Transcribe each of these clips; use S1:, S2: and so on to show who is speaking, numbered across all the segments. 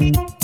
S1: Bye.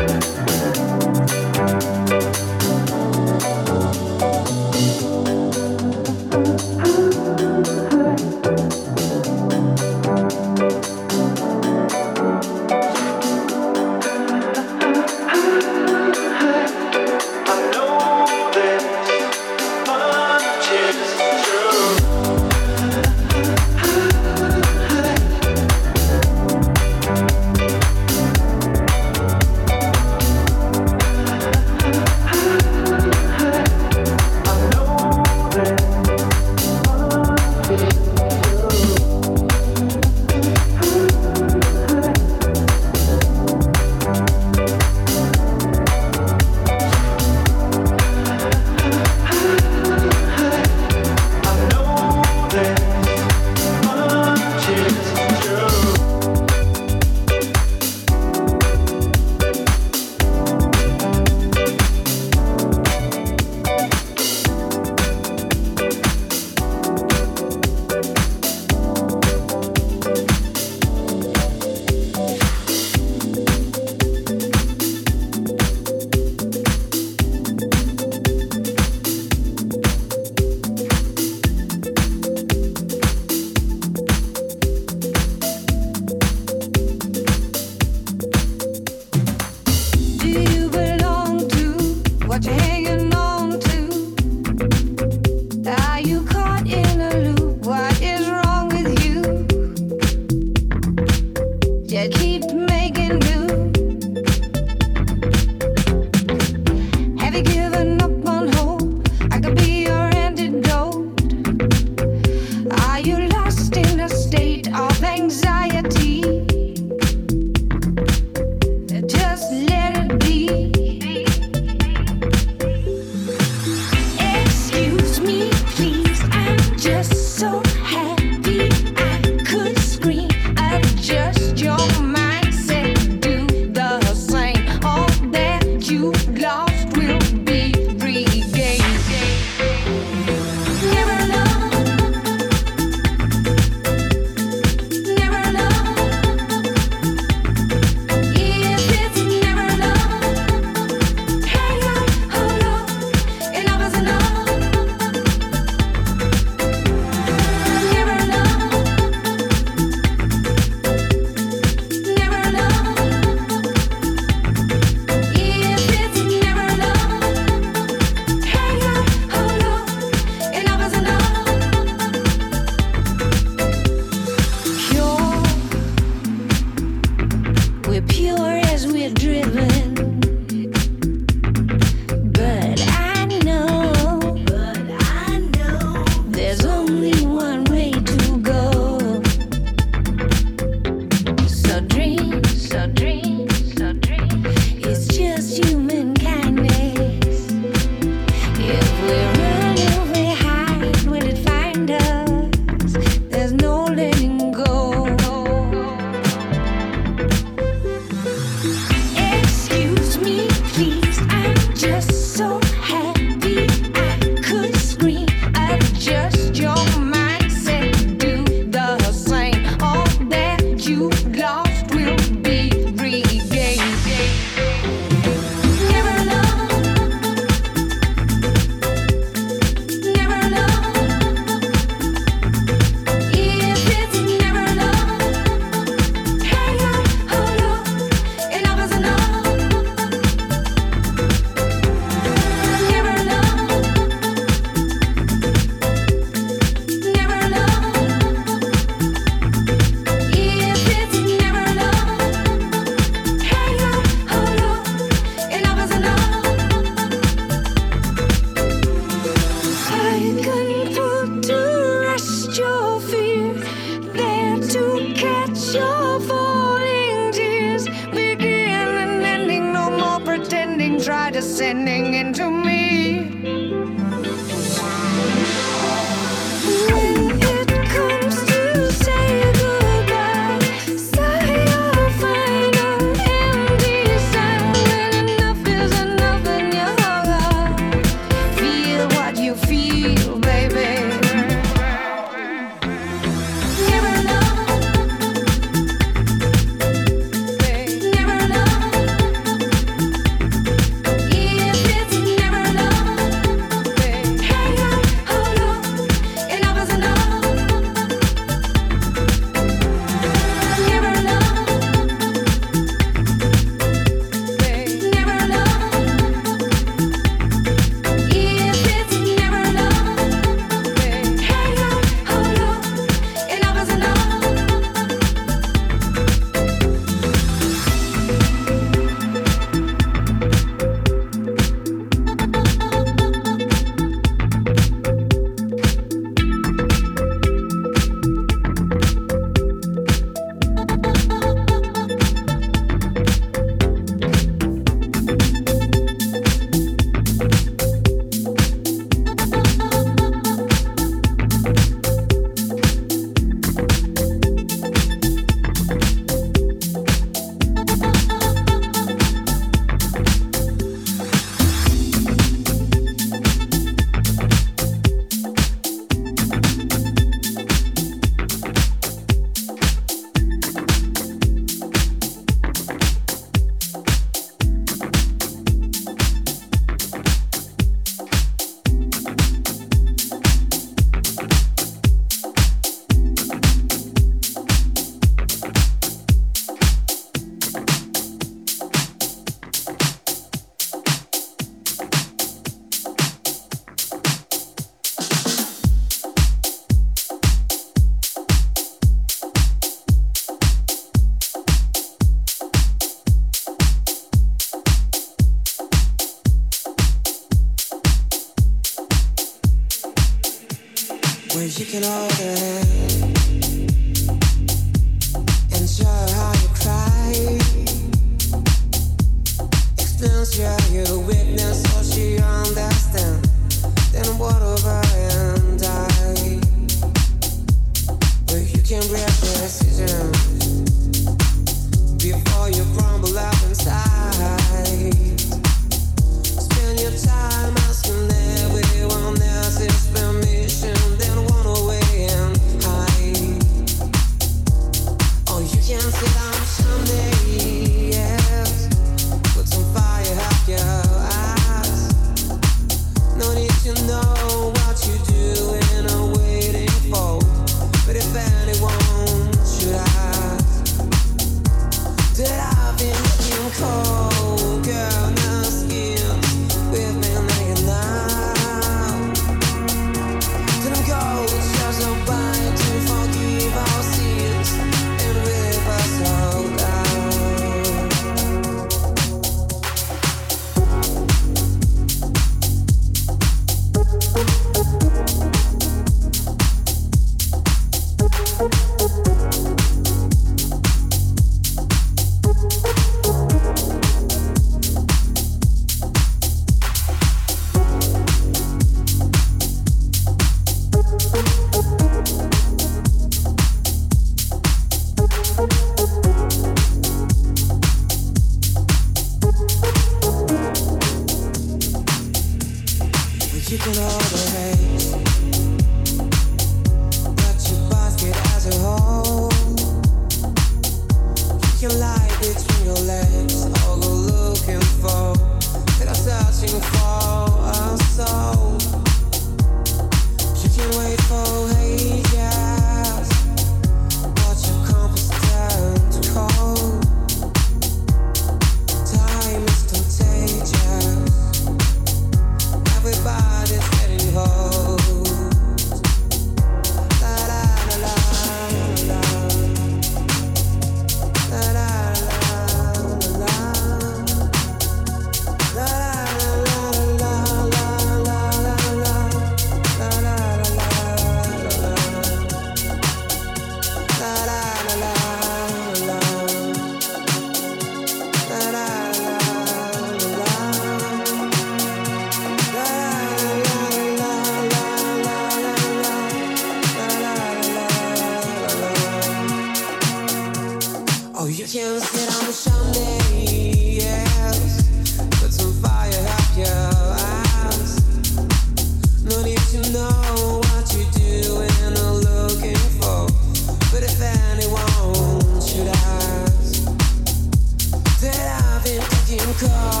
S1: Taking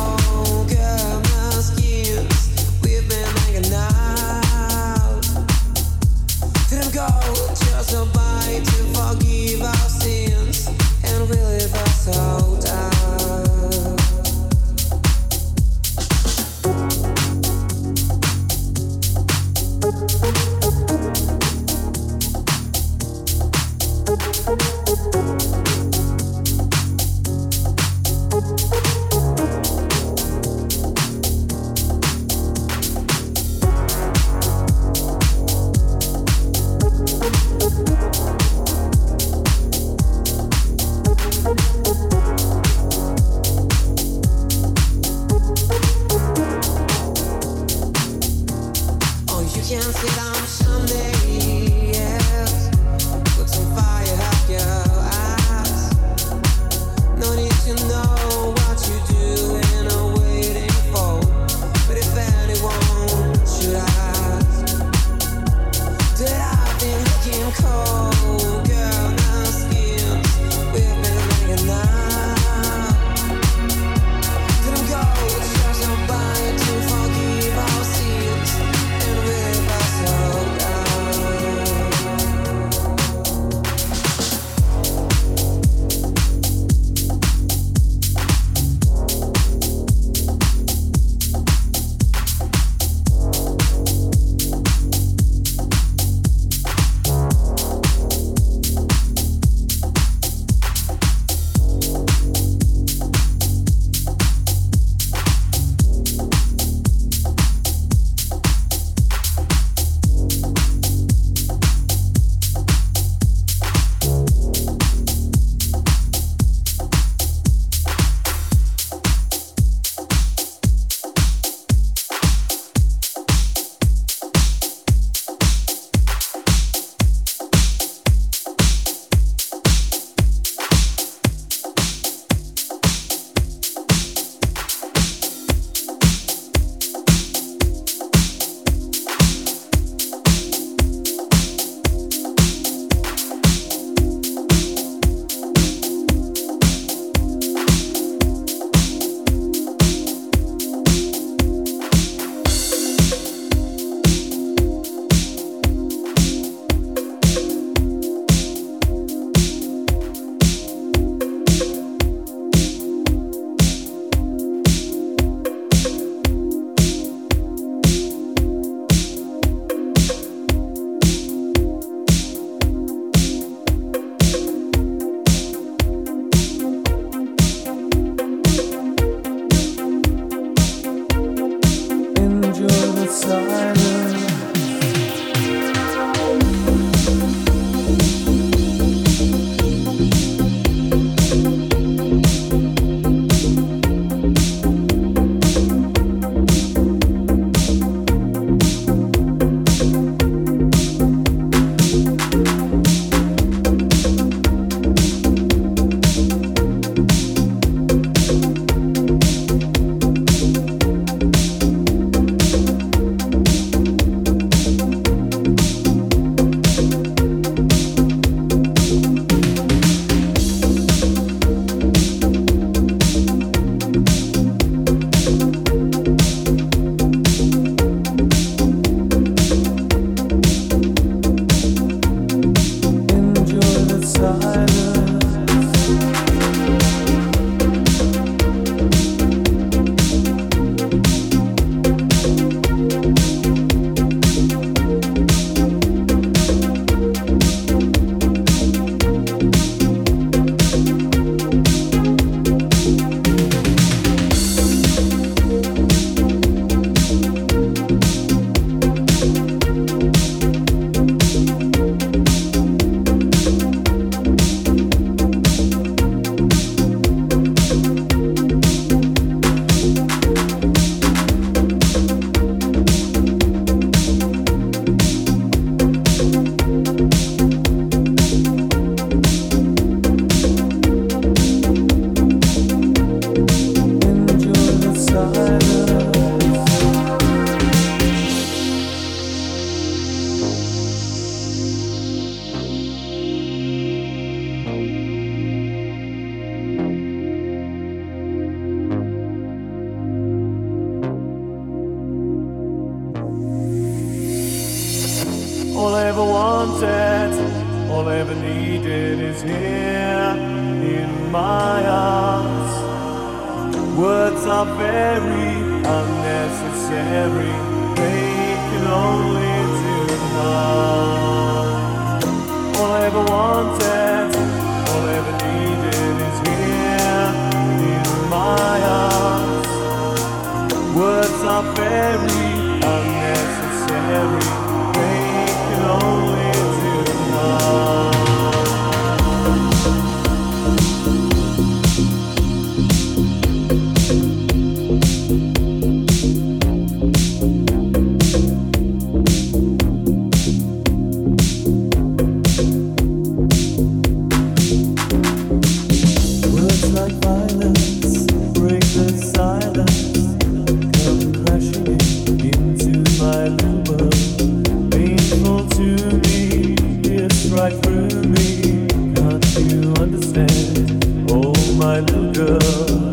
S1: my
S2: little girl,